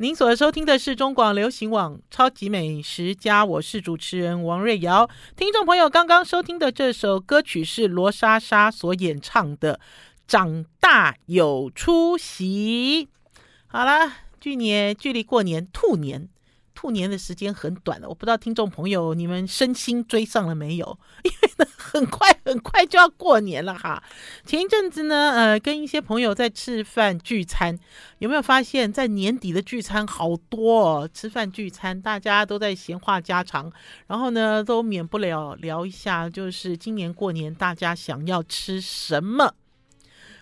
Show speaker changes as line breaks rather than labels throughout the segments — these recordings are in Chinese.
您所收听的是中广流行网《超级美食家》，我是主持人王瑞瑶。听众朋友刚刚收听的这首歌曲是罗莎莎所演唱的《长大有出息》。好了，距年距离过年兔年。兔年的时间很短了，我不知道听众朋友你们身心追上了没有？因为呢，很快很快就要过年了哈。前一阵子呢，呃，跟一些朋友在吃饭聚餐，有没有发现，在年底的聚餐好多哦？吃饭聚餐，大家都在闲话家常，然后呢，都免不了聊一下，就是今年过年大家想要吃什么？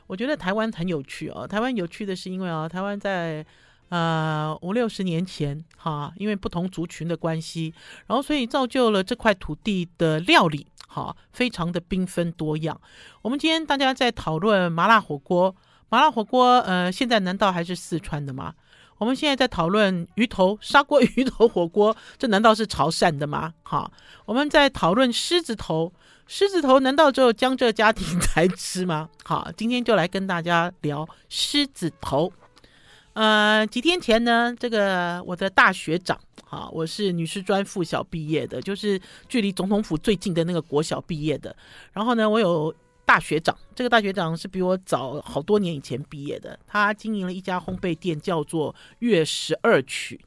我觉得台湾很有趣哦。台湾有趣的是，因为啊，台湾在。呃，五六十年前，哈，因为不同族群的关系，然后所以造就了这块土地的料理，哈，非常的缤纷多样。我们今天大家在讨论麻辣火锅，麻辣火锅，呃，现在难道还是四川的吗？我们现在在讨论鱼头砂锅鱼头火锅，这难道是潮汕的吗？哈，我们在讨论狮子头，狮子头难道只有江浙家庭 才吃吗？好，今天就来跟大家聊狮子头。呃，几天前呢，这个我的大学长，哈，我是女师专附小毕业的，就是距离总统府最近的那个国小毕业的。然后呢，我有大学长，这个大学长是比我早好多年以前毕业的，他经营了一家烘焙店，叫做月十二曲。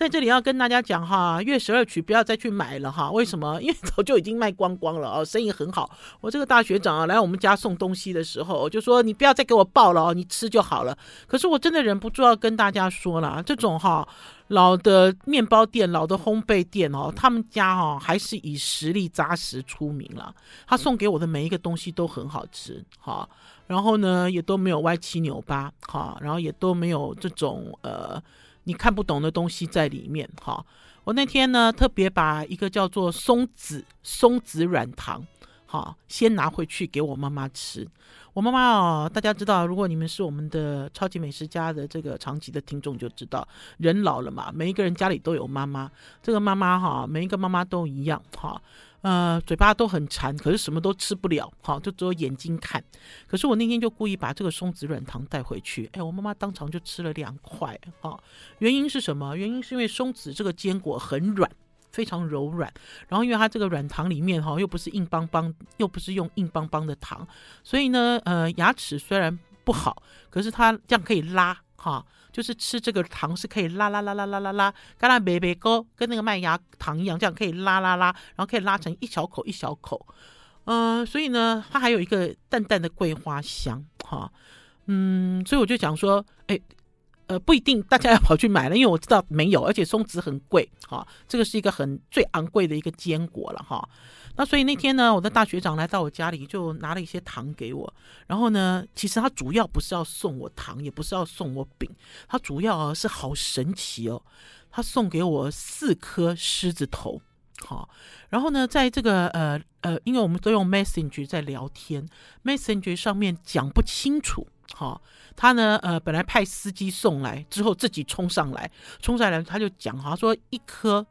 在这里要跟大家讲哈，月十二曲不要再去买了哈。为什么？因为早就已经卖光光了哦，生意很好。我这个大学长啊，来我们家送东西的时候，我就说你不要再给我报了哦，你吃就好了。可是我真的忍不住要跟大家说了，这种哈老的面包店、老的烘焙店哦，他们家哈还是以实力扎实出名了。他送给我的每一个东西都很好吃哈，然后呢也都没有歪七扭八哈，然后也都没有这种呃。你看不懂的东西在里面哈。我那天呢特别把一个叫做松子松子软糖，哈，先拿回去给我妈妈吃。我妈妈哦，大家知道，如果你们是我们的超级美食家的这个长期的听众，就知道人老了嘛，每一个人家里都有妈妈。这个妈妈哈，每一个妈妈都一样哈。呃，嘴巴都很馋，可是什么都吃不了，好，就只有眼睛看。可是我那天就故意把这个松子软糖带回去，哎，我妈妈当场就吃了两块，哈。原因是什么？原因是因为松子这个坚果很软，非常柔软。然后因为它这个软糖里面哈，又不是硬邦邦，又不是用硬邦邦的糖，所以呢，呃，牙齿虽然不好，可是它这样可以拉，哈。就是吃这个糖是可以拉拉拉拉拉拉拉，跟那贝贝糕跟那个麦芽糖一样，这样可以拉拉拉，然后可以拉成一小口一小口，呃，所以呢，它还有一个淡淡的桂花香，哈，嗯，所以我就讲说，哎，呃，不一定大家要跑去买了，因为我知道没有，而且松子很贵，哈，这个是一个很最昂贵的一个坚果了，哈。那所以那天呢，我的大学长来到我家里，就拿了一些糖给我。然后呢，其实他主要不是要送我糖，也不是要送我饼，他主要啊是好神奇哦，他送给我四颗狮子头。好，然后呢，在这个呃呃，因为我们都用 Messenger 在聊天，Messenger 上面讲不清楚。好，他呢呃本来派司机送来之后，自己冲上来，冲上来他就讲，好像说一颗。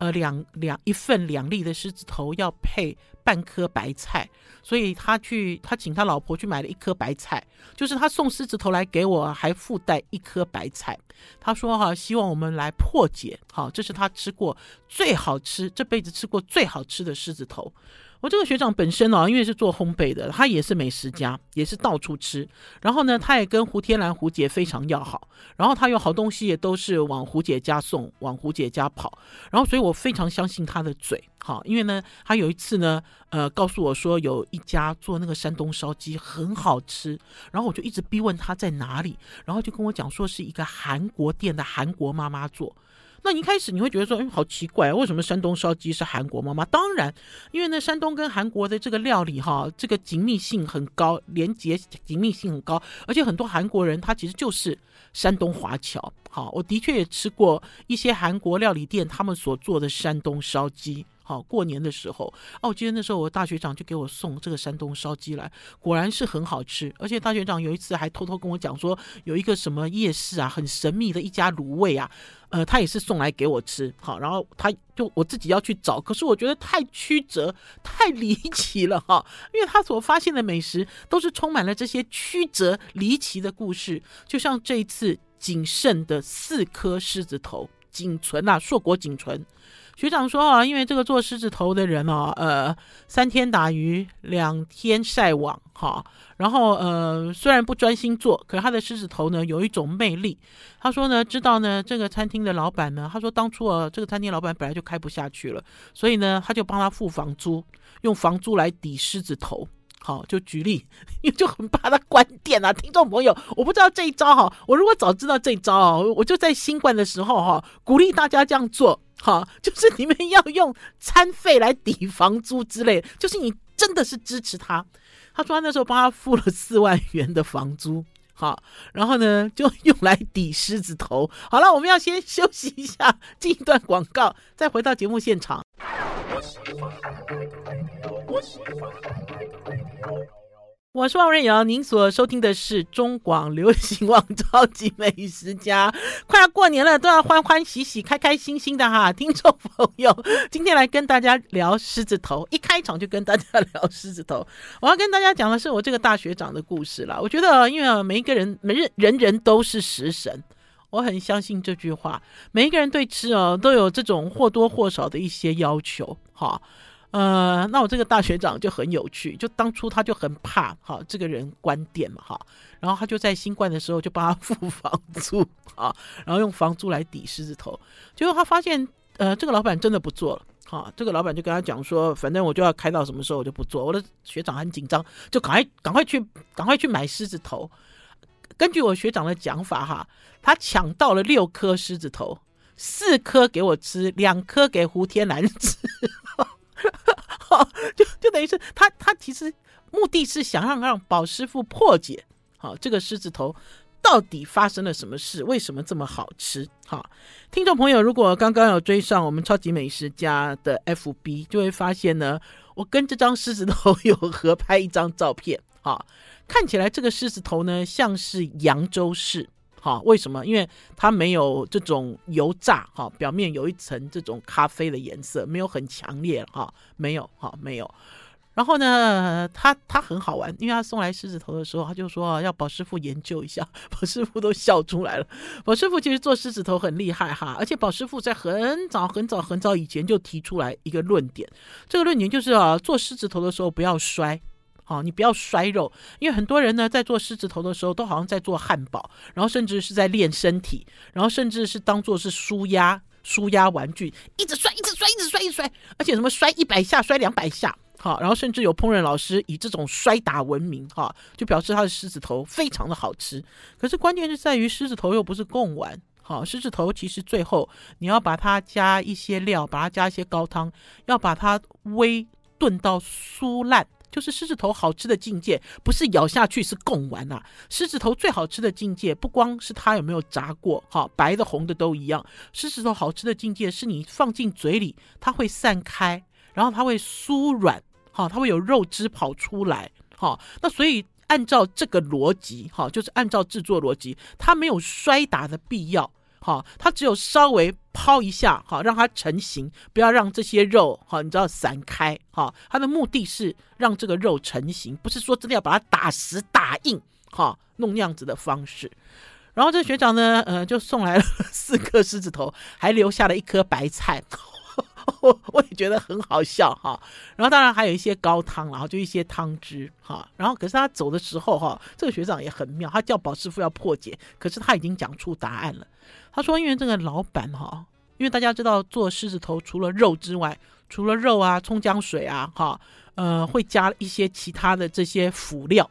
呃，两两一份两粒的狮子头要配半颗白菜，所以他去他请他老婆去买了一颗白菜，就是他送狮子头来给我，还附带一颗白菜。他说哈，希望我们来破解，好，这是他吃过最好吃，这辈子吃过最好吃的狮子头。我这个学长本身哦，因为是做烘焙的，他也是美食家，也是到处吃。然后呢，他也跟胡天兰胡姐非常要好。然后他有好东西也都是往胡姐家送，往胡姐家跑。然后所以我非常相信他的嘴，好，因为呢，他有一次呢，呃，告诉我说有一家做那个山东烧鸡很好吃。然后我就一直逼问他在哪里，然后就跟我讲说是一个韩国店的韩国妈妈做。那一开始你会觉得说，哎，好奇怪，为什么山东烧鸡是韩国妈妈？当然，因为呢，山东跟韩国的这个料理哈，这个紧密性很高，连接紧密性很高，而且很多韩国人他其实就是山东华侨。好，我的确也吃过一些韩国料理店他们所做的山东烧鸡。好，过年的时候，哦，我记得那时候我大学长就给我送这个山东烧鸡来，果然是很好吃。而且大学长有一次还偷偷跟我讲说，有一个什么夜市啊，很神秘的一家卤味啊，呃，他也是送来给我吃。好，然后他就我自己要去找，可是我觉得太曲折、太离奇了哈，因为他所发现的美食都是充满了这些曲折离奇的故事，就像这一次。仅剩的四颗狮子头，仅存啊，硕果仅存。学长说啊，因为这个做狮子头的人啊，呃，三天打鱼两天晒网，哈，然后呃，虽然不专心做，可是他的狮子头呢有一种魅力。他说呢，知道呢这个餐厅的老板呢，他说当初啊这个餐厅老板本来就开不下去了，所以呢他就帮他付房租，用房租来抵狮子头。好，就举例，因为就很怕他关店啊。听众朋友，我不知道这一招哈，我如果早知道这一招啊，我就在新冠的时候哈，鼓励大家这样做。哈，就是你们要用餐费来抵房租之类，就是你真的是支持他。他说他那时候帮他付了四万元的房租，好，然后呢就用来抵狮子头。好了，我们要先休息一下，进一段广告，再回到节目现场。我我是王瑞瑶，您所收听的是中广流行网超级美食家。快要过年了，都要欢欢喜喜、开开心心的哈！听众朋友，今天来跟大家聊狮子头，一开场就跟大家聊狮子头。我要跟大家讲的是我这个大学长的故事啦。我觉得，因为每一个人，每人人人都是食神，我很相信这句话。每一个人对吃哦，都有这种或多或少的一些要求，哈。呃，那我这个大学长就很有趣，就当初他就很怕哈这个人关店嘛哈，然后他就在新冠的时候就帮他付房租啊，然后用房租来抵狮子头，结果他发现呃这个老板真的不做了哈，这个老板就跟他讲说，反正我就要开到什么时候我就不做，我的学长很紧张，就赶快赶快去赶快去买狮子头，根据我学长的讲法哈，他抢到了六颗狮子头，四颗给我吃，两颗给胡天兰吃。他，他其实目的是想让让宝师傅破解，好，这个狮子头到底发生了什么事？为什么这么好吃？好，听众朋友，如果刚刚有追上我们超级美食家的 FB，就会发现呢，我跟这张狮子头 有合拍一张照片，好，看起来这个狮子头呢像是扬州式。好，为什么？因为它没有这种油炸，哈，表面有一层这种咖啡的颜色，没有很强烈，哈，没有，哈，没有。然后呢，他他很好玩，因为他送来狮子头的时候，他就说要宝师傅研究一下，宝师傅都笑出来了。宝师傅其实做狮子头很厉害哈，而且宝师傅在很早很早很早以前就提出来一个论点，这个论点就是啊，做狮子头的时候不要摔。哦，你不要摔肉，因为很多人呢在做狮子头的时候，都好像在做汉堡，然后甚至是在练身体，然后甚至是当做是舒压舒压玩具，一直摔，一直摔，一直摔，一直摔，而且什么摔一百下，摔两百下，好，然后甚至有烹饪老师以这种摔打闻名，哈，就表示他的狮子头非常的好吃。可是关键是在于狮子头又不是贡丸，好，狮子头其实最后你要把它加一些料，把它加一些高汤，要把它微炖到酥烂。就是狮子头好吃的境界，不是咬下去是贡丸呐。狮子头最好吃的境界，不光是它有没有炸过，哈，白的红的都一样。狮子头好吃的境界是你放进嘴里，它会散开，然后它会酥软，哈，它会有肉汁跑出来，哈。那所以按照这个逻辑，哈，就是按照制作逻辑，它没有摔打的必要。好，它只有稍微抛一下，好，让它成型，不要让这些肉，好，你知道散开，好，它的目的是让这个肉成型，不是说真的要把它打实打硬，好，弄那样子的方式。然后这学长呢，呃，就送来了四颗狮子头，还留下了一颗白菜。我也觉得很好笑哈，然后当然还有一些高汤，然后就一些汤汁哈，然后可是他走的时候哈，这个学长也很妙，他叫保师傅要破解，可是他已经讲出答案了。他说，因为这个老板哈，因为大家知道做狮子头除了肉之外，除了肉啊，葱姜水啊哈，呃，会加一些其他的这些辅料。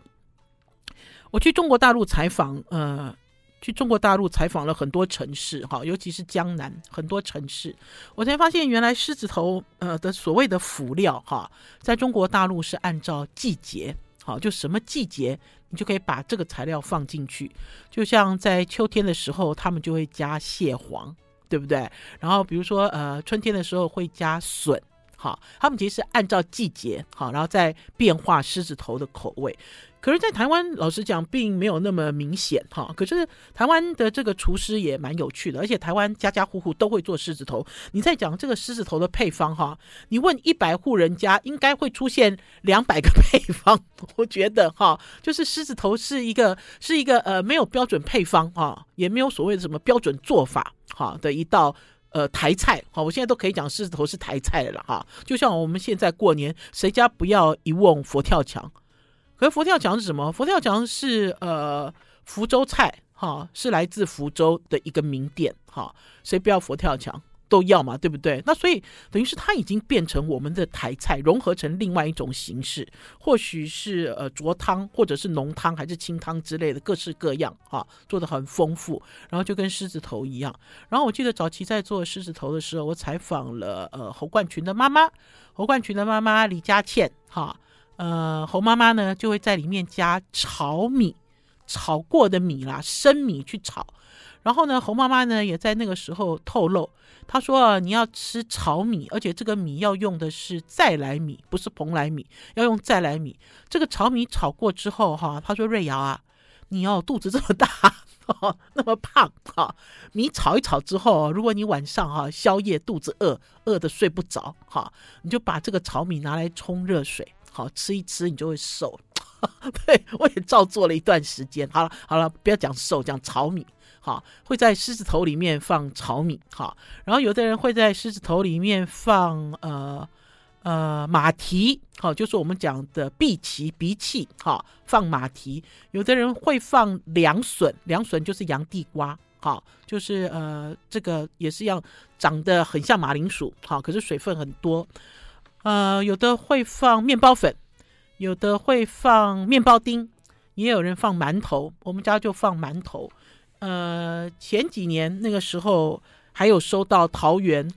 我去中国大陆采访，呃。去中国大陆采访了很多城市，哈，尤其是江南很多城市，我才发现原来狮子头呃的所谓的辅料哈，在中国大陆是按照季节，好，就什么季节你就可以把这个材料放进去，就像在秋天的时候，他们就会加蟹黄，对不对？然后比如说呃春天的时候会加笋，哈，他们其实是按照季节哈，然后再变化狮子头的口味。可是，在台湾，老实讲，并没有那么明显哈。可是，台湾的这个厨师也蛮有趣的，而且台湾家家户户都会做狮子头。你在讲这个狮子头的配方哈，你问一百户人家，应该会出现两百个配方。我觉得哈，就是狮子头是一个是一个呃没有标准配方啊，也没有所谓的什么标准做法哈的一道呃台菜。好，我现在都可以讲狮子头是台菜了哈。就像我们现在过年，谁家不要一瓮佛跳墙？可是佛跳墙是什么？佛跳墙是呃福州菜哈，是来自福州的一个名店哈。谁不要佛跳墙都要嘛，对不对？那所以等于是它已经变成我们的台菜，融合成另外一种形式，或许是呃浊汤，或者是浓汤，还是清汤之类的，各式各样哈，做的很丰富。然后就跟狮子头一样。然后我记得早期在做狮子头的时候，我采访了呃侯冠群的妈妈，侯冠群的妈妈李佳倩哈。呃，侯妈妈呢就会在里面加炒米，炒过的米啦，生米去炒。然后呢，侯妈妈呢也在那个时候透露，她说你要吃炒米，而且这个米要用的是再来米，不是蓬莱米，要用再来米。这个炒米炒过之后，哈，她说瑞瑶啊，你要肚子这么大，哦，那么胖，哈，米炒一炒之后，如果你晚上哈宵夜肚子饿，饿的睡不着，哈，你就把这个炒米拿来冲热水。好，吃一吃，你就会瘦。对，我也照做了一段时间。好了好了，不要讲瘦，讲炒米。好，会在狮子头里面放炒米。好，然后有的人会在狮子头里面放呃呃马蹄。好，就是我们讲的荸荠荸荠。好，放马蹄。有的人会放凉笋，凉笋就是洋地瓜。好，就是呃这个也是一样，长得很像马铃薯。好，可是水分很多。呃，有的会放面包粉，有的会放面包丁，也有人放馒头。我们家就放馒头。呃，前几年那个时候还有收到桃园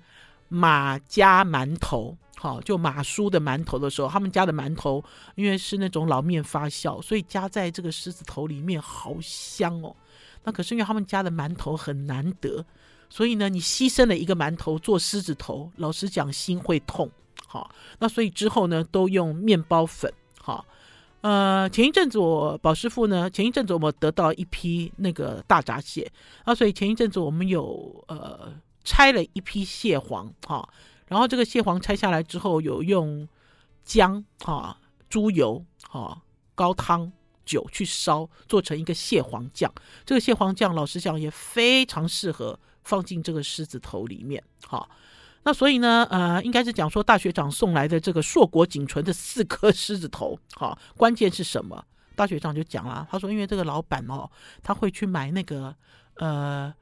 马家馒头，好，就马叔的馒头的时候，他们家的馒头因为是那种老面发酵，所以加在这个狮子头里面好香哦。那可是因为他们家的馒头很难得，所以呢，你牺牲了一个馒头做狮子头，老实讲心会痛。好，那所以之后呢，都用面包粉。好，呃，前一阵子我宝师傅呢，前一阵子我们得到一批那个大闸蟹，那所以前一阵子我们有呃拆了一批蟹黄，哈，然后这个蟹黄拆下来之后，有用姜、哈猪油、哈高汤、酒去烧，做成一个蟹黄酱。这个蟹黄酱老实讲也非常适合放进这个狮子头里面，哈。那所以呢，呃，应该是讲说大学长送来的这个硕果仅存的四颗狮子头，好，关键是什么？大学长就讲了，他说，因为这个老板哦，他会去买那个，呃，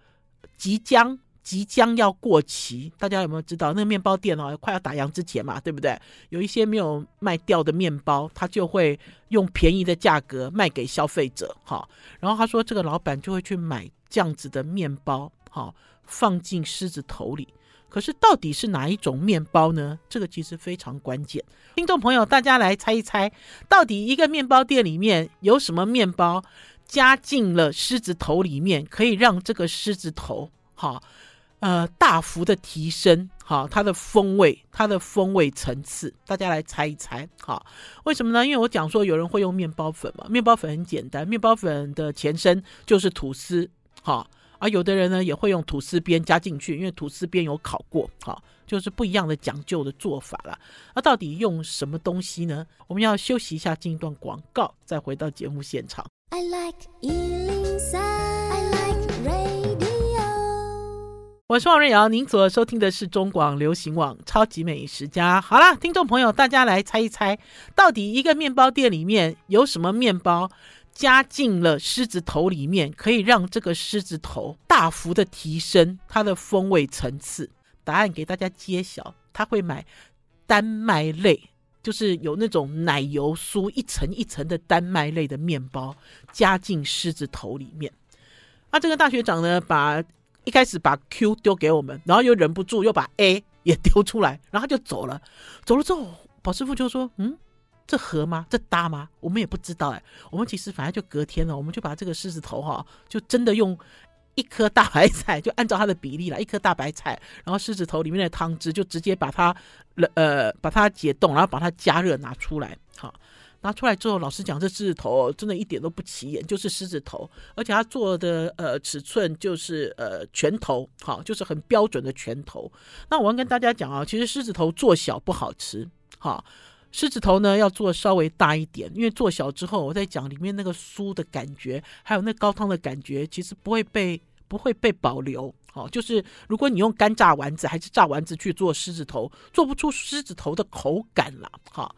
即将即将要过期，大家有没有知道？那个面包店哦，快要打烊之前嘛，对不对？有一些没有卖掉的面包，他就会用便宜的价格卖给消费者，哈。然后他说，这个老板就会去买这样子的面包，好，放进狮子头里。可是到底是哪一种面包呢？这个其实非常关键。听众朋友，大家来猜一猜，到底一个面包店里面有什么面包加进了狮子头里面，可以让这个狮子头哈呃大幅的提升哈它的风味，它的风味层次。大家来猜一猜哈？为什么呢？因为我讲说有人会用面包粉嘛，面包粉很简单，面包粉的前身就是吐司哈。而、啊、有的人呢也会用吐司边加进去，因为吐司边有烤过，好，就是不一样的讲究的做法了。那、啊、到底用什么东西呢？我们要休息一下，进一段广告，再回到节目现场。I like 103, I like radio。我是王瑞瑶，您所收听的是中广流行网《超级美食家》。好了，听众朋友，大家来猜一猜，到底一个面包店里面有什么面包？加进了狮子头里面，可以让这个狮子头大幅的提升它的风味层次。答案给大家揭晓，他会买丹麦类，就是有那种奶油酥一层一层的丹麦类的面包加进狮子头里面。那这个大学长呢，把一开始把 Q 丢给我们，然后又忍不住又把 A 也丢出来，然后就走了。走了之后，宝师傅就说：“嗯。”这合吗？这搭吗？我们也不知道哎。我们其实反正就隔天了，我们就把这个狮子头哈，就真的用一颗大白菜，就按照它的比例来，一颗大白菜，然后狮子头里面的汤汁就直接把它呃把它解冻，然后把它加热拿出来，好。拿出来之后，老实讲，这狮子头真的一点都不起眼，就是狮子头，而且它做的呃尺寸就是呃拳头，好，就是很标准的拳头。那我要跟大家讲啊，其实狮子头做小不好吃，好，狮子头呢要做稍微大一点，因为做小之后，我在讲里面那个酥的感觉，还有那高汤的感觉，其实不会被不会被保留，好，就是如果你用干炸丸子还是炸丸子去做狮子头，做不出狮子头的口感了，好。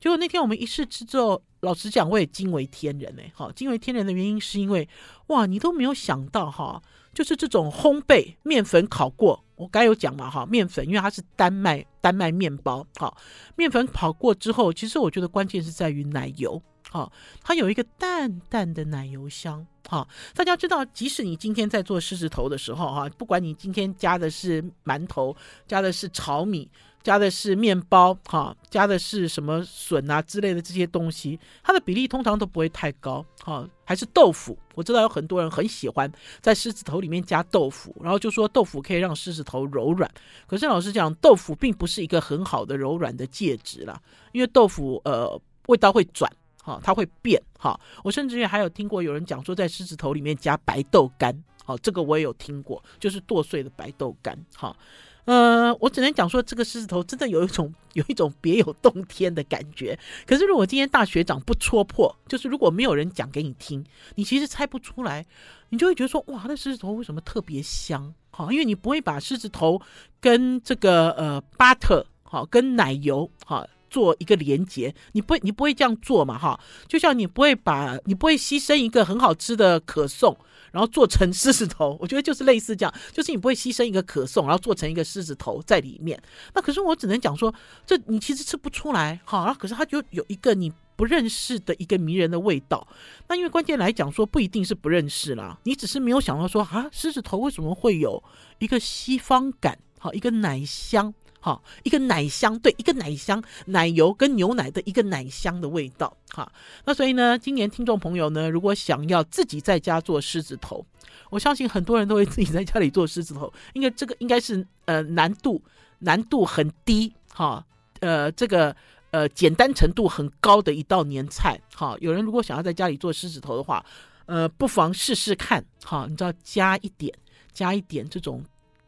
结果那天我们一试吃之后，老实讲，我也惊为天人哎！好，惊为天人的原因是因为，哇，你都没有想到哈，就是这种烘焙面粉烤过，我刚有讲嘛哈，面粉因为它是丹麦丹麦面包，好，面粉跑过之后，其实我觉得关键是在于奶油，好，它有一个淡淡的奶油香，好，大家知道，即使你今天在做狮子头的时候哈，不管你今天加的是馒头，加的是炒米。加的是面包，哈，加的是什么笋啊之类的这些东西，它的比例通常都不会太高，哈，还是豆腐。我知道有很多人很喜欢在狮子头里面加豆腐，然后就说豆腐可以让狮子头柔软。可是老实讲，豆腐并不是一个很好的柔软的介质啦，因为豆腐呃味道会转，哈，它会变，哈。我甚至于还有听过有人讲说，在狮子头里面加白豆干，好，这个我也有听过，就是剁碎的白豆干，哈。呃，我只能讲说，这个狮子头真的有一种 有一种别有洞天的感觉。可是如果今天大学长不戳破，就是如果没有人讲给你听，你其实猜不出来，你就会觉得说，哇，那狮子头为什么特别香？好，因为你不会把狮子头跟这个呃 butter 好跟奶油好做一个连接，你不会你不会这样做嘛哈？就像你不会把你不会牺牲一个很好吃的可颂。然后做成狮子头，我觉得就是类似这样，就是你不会牺牲一个可颂，然后做成一个狮子头在里面。那可是我只能讲说，这你其实吃不出来，哈。可是它就有一个你不认识的一个迷人的味道。那因为关键来讲说，不一定是不认识啦，你只是没有想到说啊，狮子头为什么会有一个西方感，好，一个奶香。好，一个奶香，对，一个奶香，奶油跟牛奶的一个奶香的味道。哈，那所以呢，今年听众朋友呢，如果想要自己在家做狮子头，我相信很多人都会自己在家里做狮子头，因为这个应该是呃难度难度很低，哈，呃这个呃简单程度很高的一道年菜。哈，有人如果想要在家里做狮子头的话，呃，不妨试试看。哈，你知道加一点加一点这种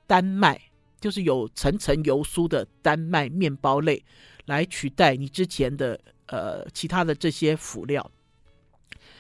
丹麦。就是有层层油酥的丹麦面包类来取代你之前的呃其他的这些辅料，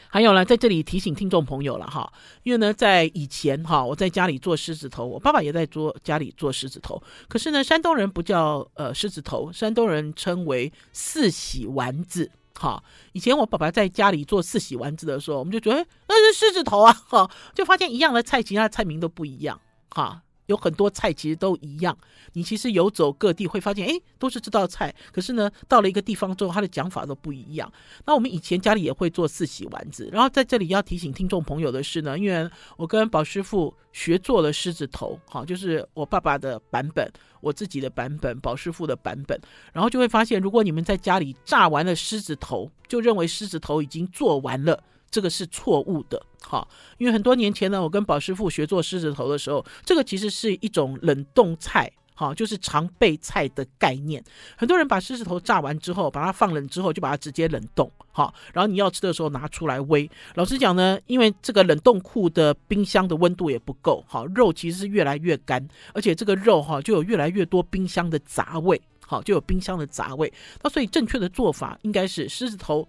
还有呢，在这里提醒听众朋友了哈，因为呢，在以前哈，我在家里做狮子头，我爸爸也在做家里做狮子头，可是呢，山东人不叫呃狮子头，山东人称为四喜丸子哈。以前我爸爸在家里做四喜丸子的时候，我们就觉得，那是狮子头啊哈，就发现一样的菜，其他的菜名都不一样哈。有很多菜其实都一样，你其实游走各地会发现，哎，都是这道菜。可是呢，到了一个地方之后，它的讲法都不一样。那我们以前家里也会做四喜丸子，然后在这里要提醒听众朋友的是呢，因为我跟宝师傅学做了狮子头，好，就是我爸爸的版本，我自己的版本，宝师傅的版本，然后就会发现，如果你们在家里炸完了狮子头，就认为狮子头已经做完了。这个是错误的，哈，因为很多年前呢，我跟宝师傅学做狮子头的时候，这个其实是一种冷冻菜，哈，就是常备菜的概念。很多人把狮子头炸完之后，把它放冷之后，就把它直接冷冻，哈，然后你要吃的时候拿出来煨。老实讲呢，因为这个冷冻库的冰箱的温度也不够，哈，肉其实是越来越干，而且这个肉哈就有越来越多冰箱的杂味，好，就有冰箱的杂味。那所以正确的做法应该是狮子头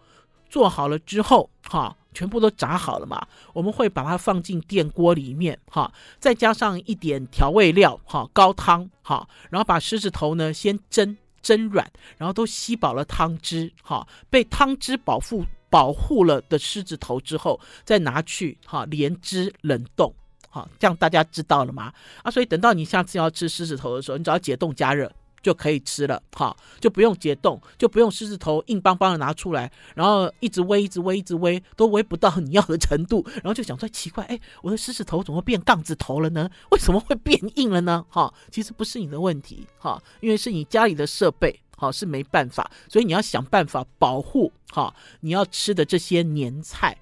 做好了之后，哈。全部都炸好了嘛？我们会把它放进电锅里面，哈，再加上一点调味料，哈，高汤，哈，然后把狮子头呢先蒸蒸软，然后都吸饱了汤汁，哈，被汤汁保护保护了的狮子头之后，再拿去哈连汁冷冻，哈，这样大家知道了吗？啊，所以等到你下次要吃狮子头的时候，你只要解冻加热。就可以吃了，哈，就不用解冻，就不用狮子头硬邦邦的拿出来，然后一直煨，一直煨，一直煨，都煨不到你要的程度，然后就想说奇怪，哎，我的狮子头怎么变杠子头了呢？为什么会变硬了呢？哈，其实不是你的问题，哈，因为是你家里的设备，哈，是没办法，所以你要想办法保护，哈，你要吃的这些年菜。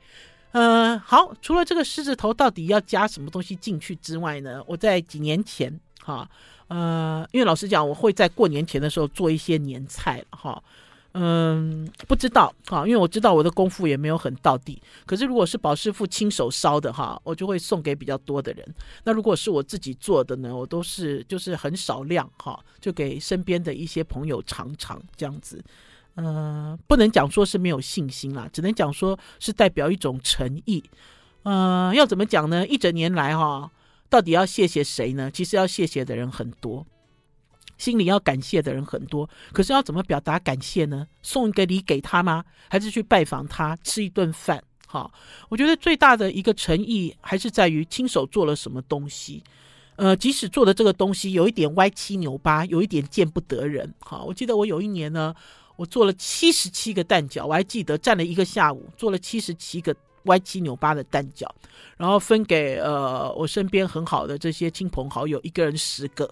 嗯、好，除了这个狮子头到底要加什么东西进去之外呢，我在几年前哈，呃，因为老实讲，我会在过年前的时候做一些年菜哈。嗯，不知道哈，因为我知道我的功夫也没有很到底。可是如果是宝师傅亲手烧的哈，我就会送给比较多的人。那如果是我自己做的呢，我都是就是很少量哈，就给身边的一些朋友尝尝这样子。嗯，不能讲说是没有信心啦，只能讲说是代表一种诚意。嗯，要怎么讲呢？一整年来哈，到底要谢谢谁呢？其实要谢谢的人很多。心里要感谢的人很多，可是要怎么表达感谢呢？送一个礼给他吗？还是去拜访他吃一顿饭？哈，我觉得最大的一个诚意还是在于亲手做了什么东西。呃，即使做的这个东西有一点歪七扭八，有一点见不得人。哈，我记得我有一年呢，我做了七十七个蛋饺，我还记得站了一个下午，做了七十七个歪七扭八的蛋饺，然后分给呃我身边很好的这些亲朋好友，一个人十个。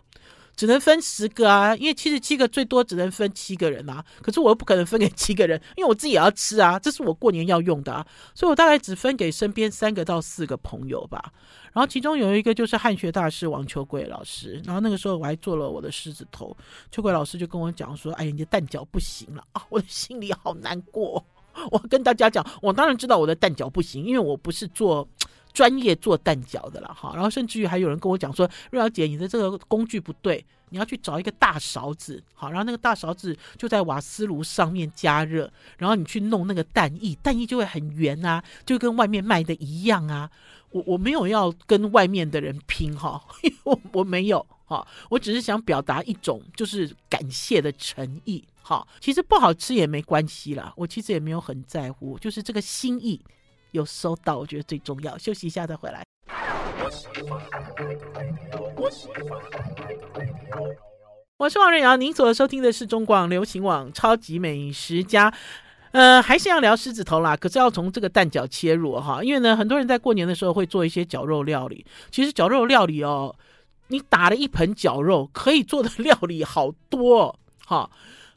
只能分十个啊，因为七十七个最多只能分七个人啊。可是我又不可能分给七个人，因为我自己也要吃啊，这是我过年要用的啊。所以我大概只分给身边三个到四个朋友吧。然后其中有一个就是汉学大师王秋桂老师。然后那个时候我还做了我的狮子头，秋桂老师就跟我讲说：“哎呀，你的蛋饺不行了啊！”我的心里好难过。我跟大家讲，我当然知道我的蛋饺不行，因为我不是做。专业做蛋饺的了哈，然后甚至于还有人跟我讲说，瑞瑶姐，你的这个工具不对，你要去找一个大勺子，好，然后那个大勺子就在瓦斯炉上面加热，然后你去弄那个蛋液，蛋液就会很圆啊，就跟外面卖的一样啊。我我没有要跟外面的人拼哈，我我没有哈，我只是想表达一种就是感谢的诚意好。其实不好吃也没关系啦，我其实也没有很在乎，就是这个心意。有收到，我觉得最重要。休息一下再回来。我是王瑞瑶，您所收听的是中广流行网超级美食家。呃，还是要聊狮子头啦，可是要从这个蛋饺切入哈，因为呢，很多人在过年的时候会做一些绞肉料理。其实绞肉料理哦，你打了一盆绞肉，可以做的 料理好多哈。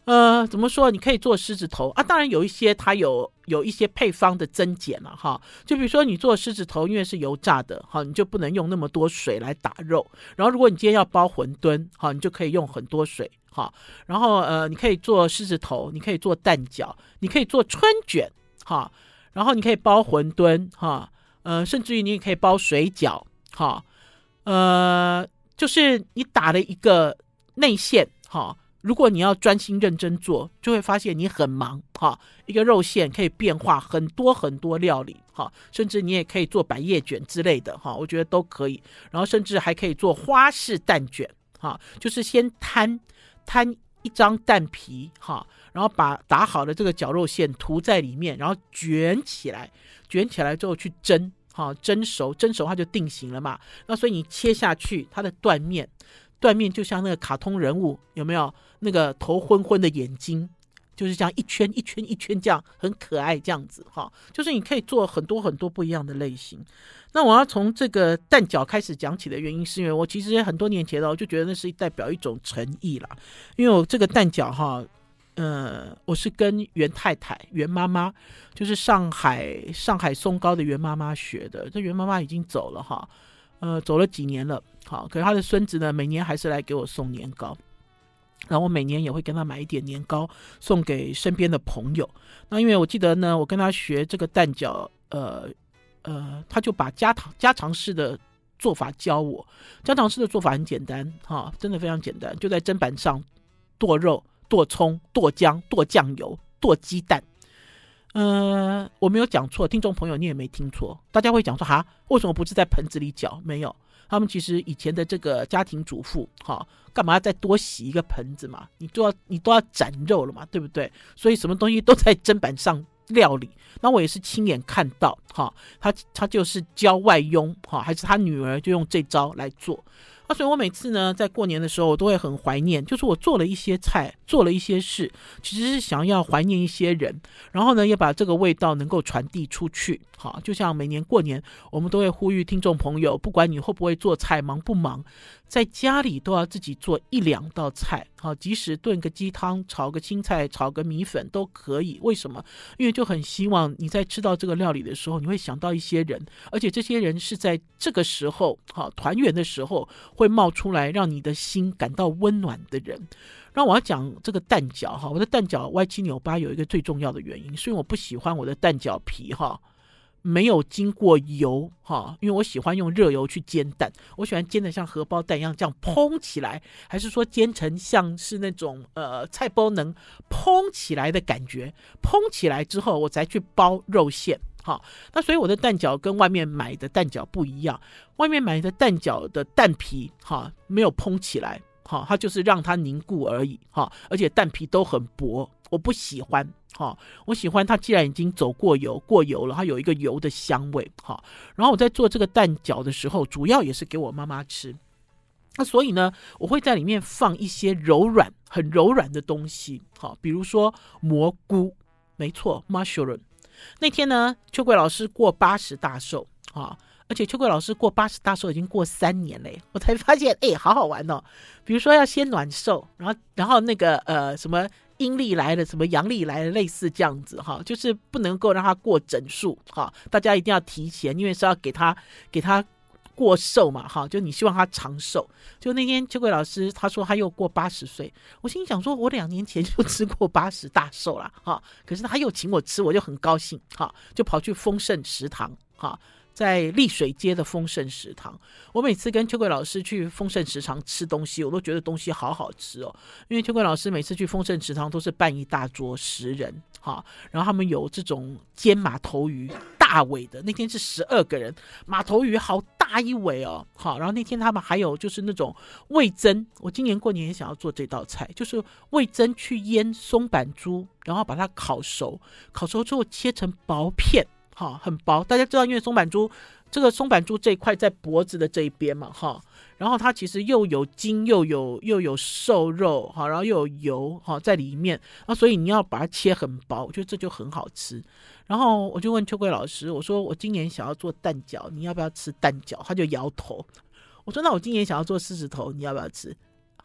呃，怎么说？你可以做狮子头啊，当然有一些它有有一些配方的增减了哈。就比如说你做狮子头，因为是油炸的哈，你就不能用那么多水来打肉。然后如果你今天要包馄饨哈，你就可以用很多水哈。然后呃，你可以做狮子头，你可以做蛋饺，你可以做春卷哈。然后你可以包馄饨哈，呃，甚至于你也可以包水饺哈。呃，就是你打了一个内馅哈。如果你要专心认真做，就会发现你很忙哈。一个肉馅可以变化很多很多料理哈，甚至你也可以做百叶卷之类的哈，我觉得都可以。然后甚至还可以做花式蛋卷哈，就是先摊摊一张蛋皮哈，然后把打好的这个绞肉馅涂在里面，然后卷起来，卷起来之后去蒸哈，蒸熟蒸熟它就定型了嘛。那所以你切下去，它的断面。断面就像那个卡通人物，有没有那个头昏昏的眼睛？就是这样一圈一圈一圈这样很可爱这样子哈。就是你可以做很多很多不一样的类型。那我要从这个蛋饺开始讲起的原因，是因为我其实很多年前我就觉得那是代表一种诚意啦。因为我这个蛋饺哈，呃，我是跟袁太太袁妈妈，就是上海上海松糕的袁妈妈学的。这袁妈妈已经走了哈。呃，走了几年了，好，可是他的孙子呢，每年还是来给我送年糕，然后我每年也会跟他买一点年糕送给身边的朋友。那因为我记得呢，我跟他学这个蛋饺，呃呃，他就把家常家常式的做法教我。家常式的做法很简单，哈，真的非常简单，就在砧板上剁肉、剁葱、剁姜、剁酱油、剁鸡蛋。嗯、我没有讲错，听众朋友你也没听错。大家会讲说哈，为什么不是在盆子里搅？没有，他们其实以前的这个家庭主妇，哈，干嘛要再多洗一个盆子嘛？你都要你都要斩肉了嘛，对不对？所以什么东西都在砧板上料理。那我也是亲眼看到，哈，他他就是教外佣，哈，还是他女儿就用这招来做。啊，所以我每次呢，在过年的时候，我都会很怀念，就是我做了一些菜，做了一些事，其实是想要怀念一些人，然后呢，也把这个味道能够传递出去。好，就像每年过年，我们都会呼吁听众朋友，不管你会不会做菜，忙不忙，在家里都要自己做一两道菜。好，即使炖个鸡汤、炒个青菜、炒个米粉都可以。为什么？因为就很希望你在吃到这个料理的时候，你会想到一些人，而且这些人是在这个时候，好团圆的时候会冒出来，让你的心感到温暖的人。那我要讲这个蛋饺哈，我的蛋饺歪七扭八有一个最重要的原因，是因为我不喜欢我的蛋饺皮哈。没有经过油哈，因为我喜欢用热油去煎蛋，我喜欢煎的像荷包蛋一样这样蓬起来，还是说煎成像是那种呃菜包能蓬起来的感觉，蓬起来之后我再去包肉馅哈。那所以我的蛋饺跟外面买的蛋饺不一样，外面买的蛋饺的蛋皮哈没有蓬起来哈，它就是让它凝固而已哈，而且蛋皮都很薄，我不喜欢。好，我喜欢它。既然已经走过油，过油了，它有一个油的香味。好，然后我在做这个蛋饺的时候，主要也是给我妈妈吃。那所以呢，我会在里面放一些柔软、很柔软的东西。好，比如说蘑菇，没错，mushroom。那天呢，秋桂老师过八十大寿啊，而且秋桂老师过八十大寿已经过三年嘞，我才发现，哎，好好玩哦。比如说要先暖寿，然后，然后那个呃什么。阴历来了，什么阳历来了，类似这样子哈，就是不能够让他过整数哈，大家一定要提前，因为是要给他给他过寿嘛哈，就你希望他长寿。就那天秋桂老师他说他又过八十岁，我心想说，我两年前就吃过八十大寿了哈，可是他又请我吃，我就很高兴哈，就跑去丰盛食堂哈。在丽水街的丰盛食堂，我每次跟秋桂老师去丰盛食堂吃东西，我都觉得东西好好吃哦。因为秋桂老师每次去丰盛食堂都是办一大桌十人，哈，然后他们有这种煎马头鱼大尾的，那天是十二个人，马头鱼好大一尾哦，好，然后那天他们还有就是那种味噌，我今年过年也想要做这道菜，就是味噌去腌松板猪，然后把它烤熟，烤熟之后切成薄片。哈，很薄，大家知道，因为松板猪这个松板猪这一块在脖子的这一边嘛，哈，然后它其实又有筋，又有又有瘦肉，哈，然后又有油，哈，在里面，啊，所以你要把它切很薄，我觉得这就很好吃。然后我就问秋桂老师，我说我今年想要做蛋饺，你要不要吃蛋饺？他就摇头。我说那我今年想要做狮子头，你要不要吃？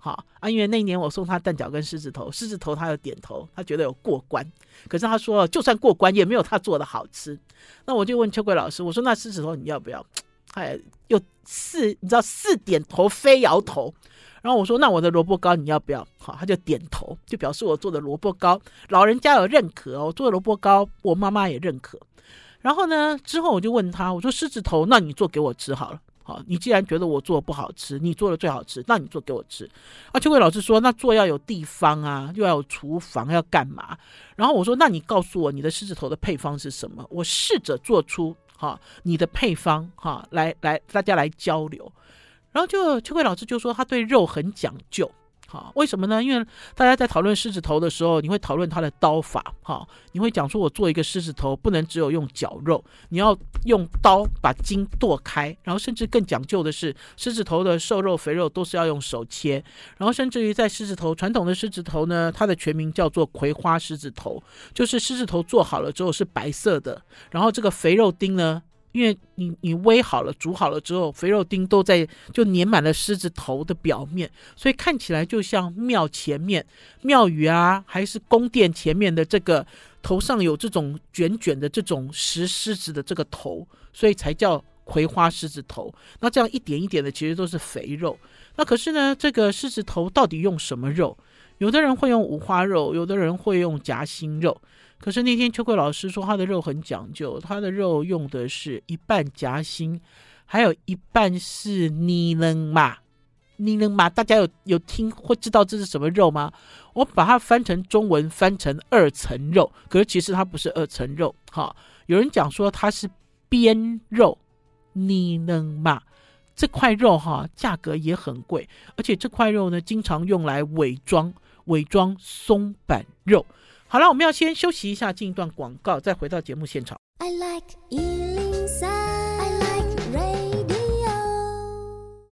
好啊，因为那一年我送他蛋饺跟狮子头，狮子头他有点头，他觉得有过关。可是他说，就算过关也没有他做的好吃。那我就问秋桂老师，我说那狮子头你要不要？哎，又四，你知道四点头非摇头。然后我说那我的萝卜糕你要不要？好，他就点头，就表示我做的萝卜糕老人家有认可哦，我做的萝卜糕我妈妈也认可。然后呢，之后我就问他，我说狮子头，那你做给我吃好了。好，你既然觉得我做的不好吃，你做的最好吃，那你做给我吃。啊，秋桂老师说，那做要有地方啊，又要有厨房，要干嘛？然后我说，那你告诉我你的狮子头的配方是什么？我试着做出哈你的配方哈来来，大家来交流。然后就秋桂老师就说，他对肉很讲究。好，为什么呢？因为大家在讨论狮子头的时候，你会讨论它的刀法，哈，你会讲说，我做一个狮子头不能只有用绞肉，你要用刀把筋剁开，然后甚至更讲究的是，狮子头的瘦肉、肥肉都是要用手切，然后甚至于在狮子头传统的狮子头呢，它的全名叫做葵花狮子头，就是狮子头做好了之后是白色的，然后这个肥肉丁呢。因为你你煨好了，煮好了之后，肥肉丁都在就粘满了狮子头的表面，所以看起来就像庙前面庙宇啊，还是宫殿前面的这个头上有这种卷卷的这种石狮子的这个头，所以才叫葵花狮子头。那这样一点一点的，其实都是肥肉。那可是呢，这个狮子头到底用什么肉？有的人会用五花肉，有的人会用夹心肉。可是那天秋桂老师说他的肉很讲究，他的肉用的是一半夹心，还有一半是尼能马。尼能马，大家有有听会知道这是什么肉吗？我把它翻成中文翻成二层肉，可是其实它不是二层肉。哈，有人讲说它是边肉，尼能马这块肉哈价格也很贵，而且这块肉呢经常用来伪装伪装松板肉。好了，我们要先休息一下，进一段广告，再回到节目现场。I like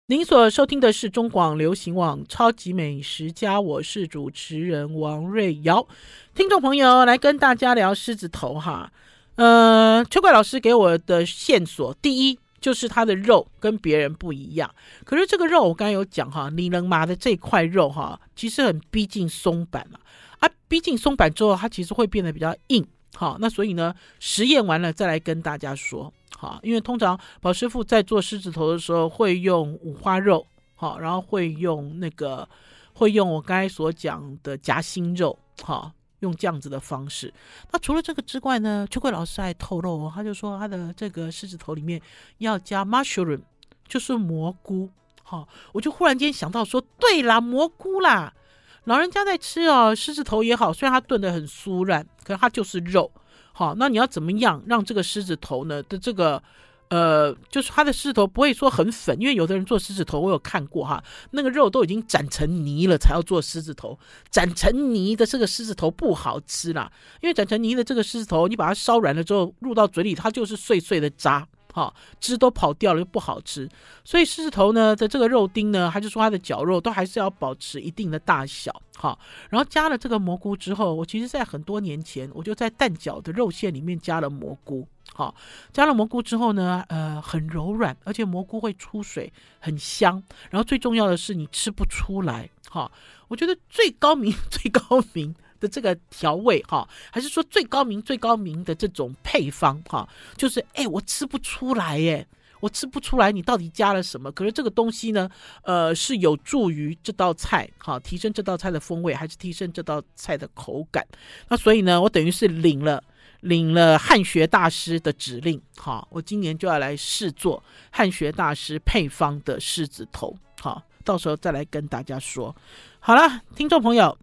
您所收听的是中广流行网《超级美食家》，我是主持人王瑞瑶。听众朋友来跟大家聊狮子头哈，呃，秋桂老师给我的线索，第一就是它的肉跟别人不一样。可是这个肉我刚才有讲哈，你能麻的这块肉哈，其实很逼近松板嘛啊，逼近松板之后，它其实会变得比较硬。好，那所以呢，实验完了再来跟大家说。好，因为通常宝师傅在做狮子头的时候会用五花肉，好，然后会用那个会用我刚才所讲的夹心肉，好，用这样子的方式。那除了这个之外呢，秋桂老师还透露，他就说他的这个狮子头里面要加 mushroom，就是蘑菇。好，我就忽然间想到说，对啦，蘑菇啦。老人家在吃哦，狮子头也好，虽然它炖得很酥软，可是它就是肉。好，那你要怎么样让这个狮子头呢的这个，呃，就是它的狮子头不会说很粉，因为有的人做狮子头，我有看过哈，那个肉都已经斩成泥了才要做狮子头，斩成泥的这个狮子头不好吃啦，因为斩成泥的这个狮子头，你把它烧软了之后入到嘴里，它就是碎碎的渣。好，汁都跑掉了，又不好吃，所以狮子头呢的这个肉丁呢，他就说它的绞肉都还是要保持一定的大小，好，然后加了这个蘑菇之后，我其实在很多年前我就在蛋饺的肉馅里面加了蘑菇，好，加了蘑菇之后呢，呃，很柔软，而且蘑菇会出水，很香，然后最重要的是你吃不出来，好，我觉得最高明 最高明。的这个调味哈，还是说最高明最高明的这种配方哈，就是哎，我吃不出来耶，我吃不出来你到底加了什么。可是这个东西呢，呃，是有助于这道菜哈，提升这道菜的风味，还是提升这道菜的口感？那所以呢，我等于是领了领了汉学大师的指令哈，我今年就要来试做汉学大师配方的狮子头，好，到时候再来跟大家说。好了，听众朋友。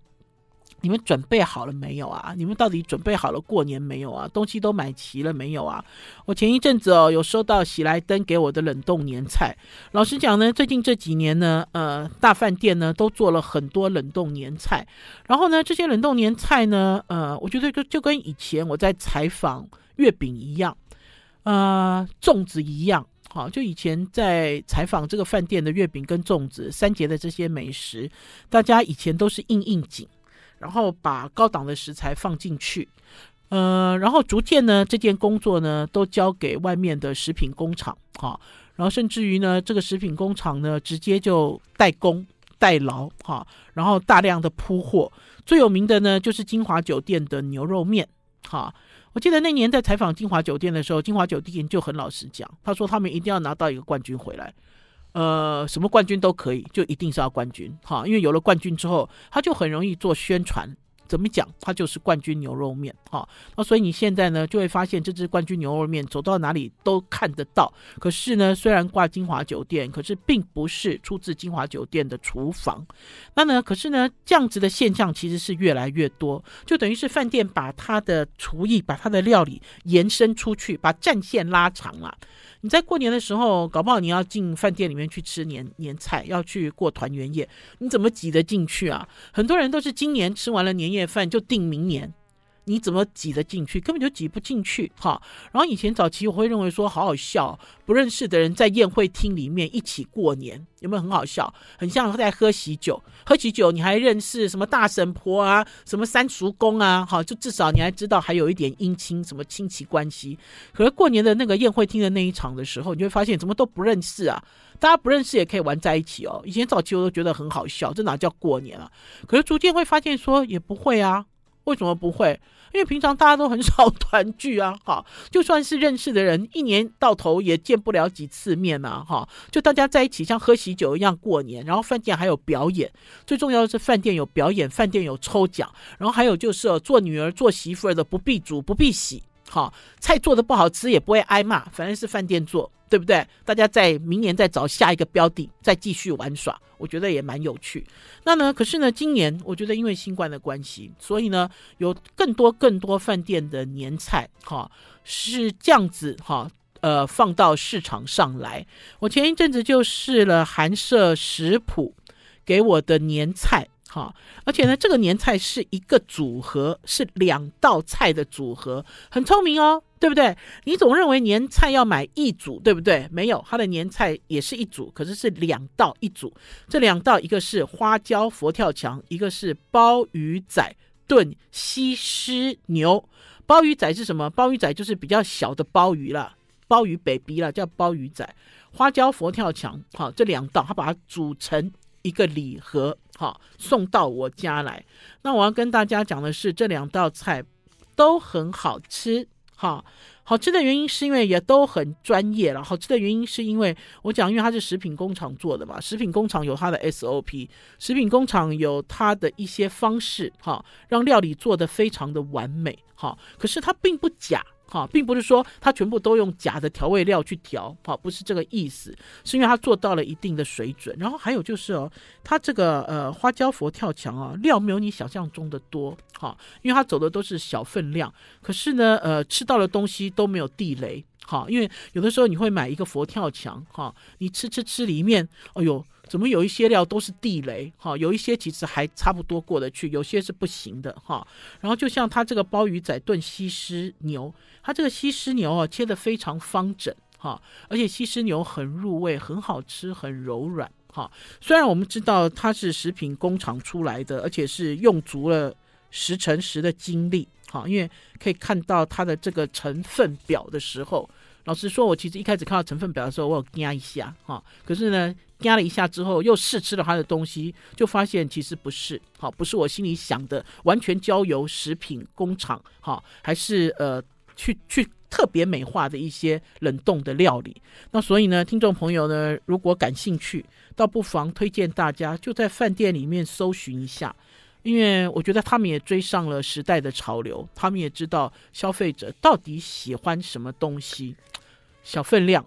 你们准备好了没有啊？你们到底准备好了过年没有啊？东西都买齐了没有啊？我前一阵子哦，有收到喜来登给我的冷冻年菜。老实讲呢，最近这几年呢，呃，大饭店呢都做了很多冷冻年菜。然后呢，这些冷冻年菜呢，呃，我觉得就就跟以前我在采访月饼一样，呃，粽子一样。好，就以前在采访这个饭店的月饼跟粽子三节的这些美食，大家以前都是应应景。然后把高档的食材放进去，呃，然后逐渐呢，这件工作呢都交给外面的食品工厂，哈、然后甚至于呢，这个食品工厂呢直接就代工代劳，哈、然后大量的铺货。最有名的呢就是金华酒店的牛肉面，哈、我记得那年在采访金华酒店的时候，金华酒店就很老实讲，他说他们一定要拿到一个冠军回来。呃，什么冠军都可以，就一定是要冠军哈，因为有了冠军之后，他就很容易做宣传。怎么讲？它就是冠军牛肉面哈。那所以你现在呢，就会发现这只冠军牛肉面走到哪里都看得到。可是呢，虽然挂金华酒店，可是并不是出自金华酒店的厨房。那呢，可是呢，这样子的现象其实是越来越多，就等于是饭店把它的厨艺、把它的料理延伸出去，把战线拉长了。你在过年的时候，搞不好你要进饭店里面去吃年年菜，要去过团圆夜，你怎么挤得进去啊？很多人都是今年吃完了年夜饭就订明年。你怎么挤得进去？根本就挤不进去，哈。然后以前早期我会认为说好好笑，不认识的人在宴会厅里面一起过年，有没有很好笑？很像在喝喜酒，喝喜酒你还认识什么大神婆啊，什么三叔公啊，好，就至少你还知道还有一点姻亲什么亲戚关系。可是过年的那个宴会厅的那一场的时候，你就会发现怎么都不认识啊，大家不认识也可以玩在一起哦。以前早期我都觉得很好笑，这哪叫过年啊？可是逐渐会发现说也不会啊，为什么不会？因为平常大家都很少团聚啊，哈，就算是认识的人，一年到头也见不了几次面呐，哈，就大家在一起像喝喜酒一样过年，然后饭店还有表演，最重要的是饭店有表演，饭店有抽奖，然后还有就是做女儿做媳妇的不必煮不必洗洗，哈，菜做的不好吃也不会挨骂，反正是饭店做。对不对？大家在明年再找下一个标的，再继续玩耍，我觉得也蛮有趣。那呢，可是呢，今年我觉得因为新冠的关系，所以呢，有更多更多饭店的年菜，哈，是这样子哈，呃，放到市场上来。我前一阵子就试了韩舍食谱给我的年菜，好，而且呢，这个年菜是一个组合，是两道菜的组合，很聪明哦，对不对？你总认为年菜要买一组，对不对？没有，它的年菜也是一组，可是是两道一组。这两道，一个是花椒佛跳墙，一个是鲍鱼仔炖西施牛。鲍鱼仔是什么？鲍鱼仔就是比较小的鲍鱼了，鲍鱼 baby 了，叫鲍鱼仔。花椒佛跳墙，好，这两道，它把它组成。一个礼盒，好，送到我家来。那我要跟大家讲的是，这两道菜都很好吃，哈，好吃的原因是因为也都很专业了。好吃的原因是因为我讲，因为它是食品工厂做的嘛，食品工厂有它的 SOP，食品工厂有它的一些方式，哈，让料理做得非常的完美，哈，可是它并不假。好，并不是说它全部都用假的调味料去调，好，不是这个意思，是因为它做到了一定的水准。然后还有就是哦，它这个呃花椒佛跳墙啊，料没有你想象中的多，好，因为它走的都是小分量，可是呢，呃，吃到的东西都没有地雷，好，因为有的时候你会买一个佛跳墙，哈，你吃吃吃里面，哎呦。怎么有一些料都是地雷哈？有一些其实还差不多过得去，有些是不行的哈。然后就像它这个鲍鱼仔炖西施牛，它这个西施牛啊切得非常方整哈，而且西施牛很入味，很好吃，很柔软哈。虽然我们知道它是食品工厂出来的，而且是用足了十乘十的精力哈，因为可以看到它的这个成分表的时候。老实说，我其实一开始看到成分表的时候，我有惊一下哈。可是呢，惊了一下之后，又试吃了他的东西，就发现其实不是，好，不是我心里想的，完全交由食品工厂，哈，还是呃，去去特别美化的一些冷冻的料理。那所以呢，听众朋友呢，如果感兴趣，倒不妨推荐大家就在饭店里面搜寻一下。因为我觉得他们也追上了时代的潮流，他们也知道消费者到底喜欢什么东西。小分量，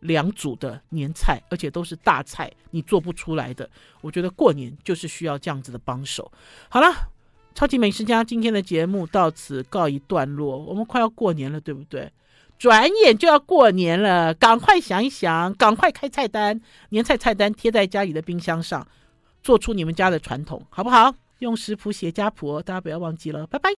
两组的年菜，而且都是大菜，你做不出来的。我觉得过年就是需要这样子的帮手。好了，超级美食家今天的节目到此告一段落。我们快要过年了，对不对？转眼就要过年了，赶快想一想，赶快开菜单，年菜菜单贴在家里的冰箱上，做出你们家的传统，好不好？用食谱写家谱，大家不要忘记了，拜拜。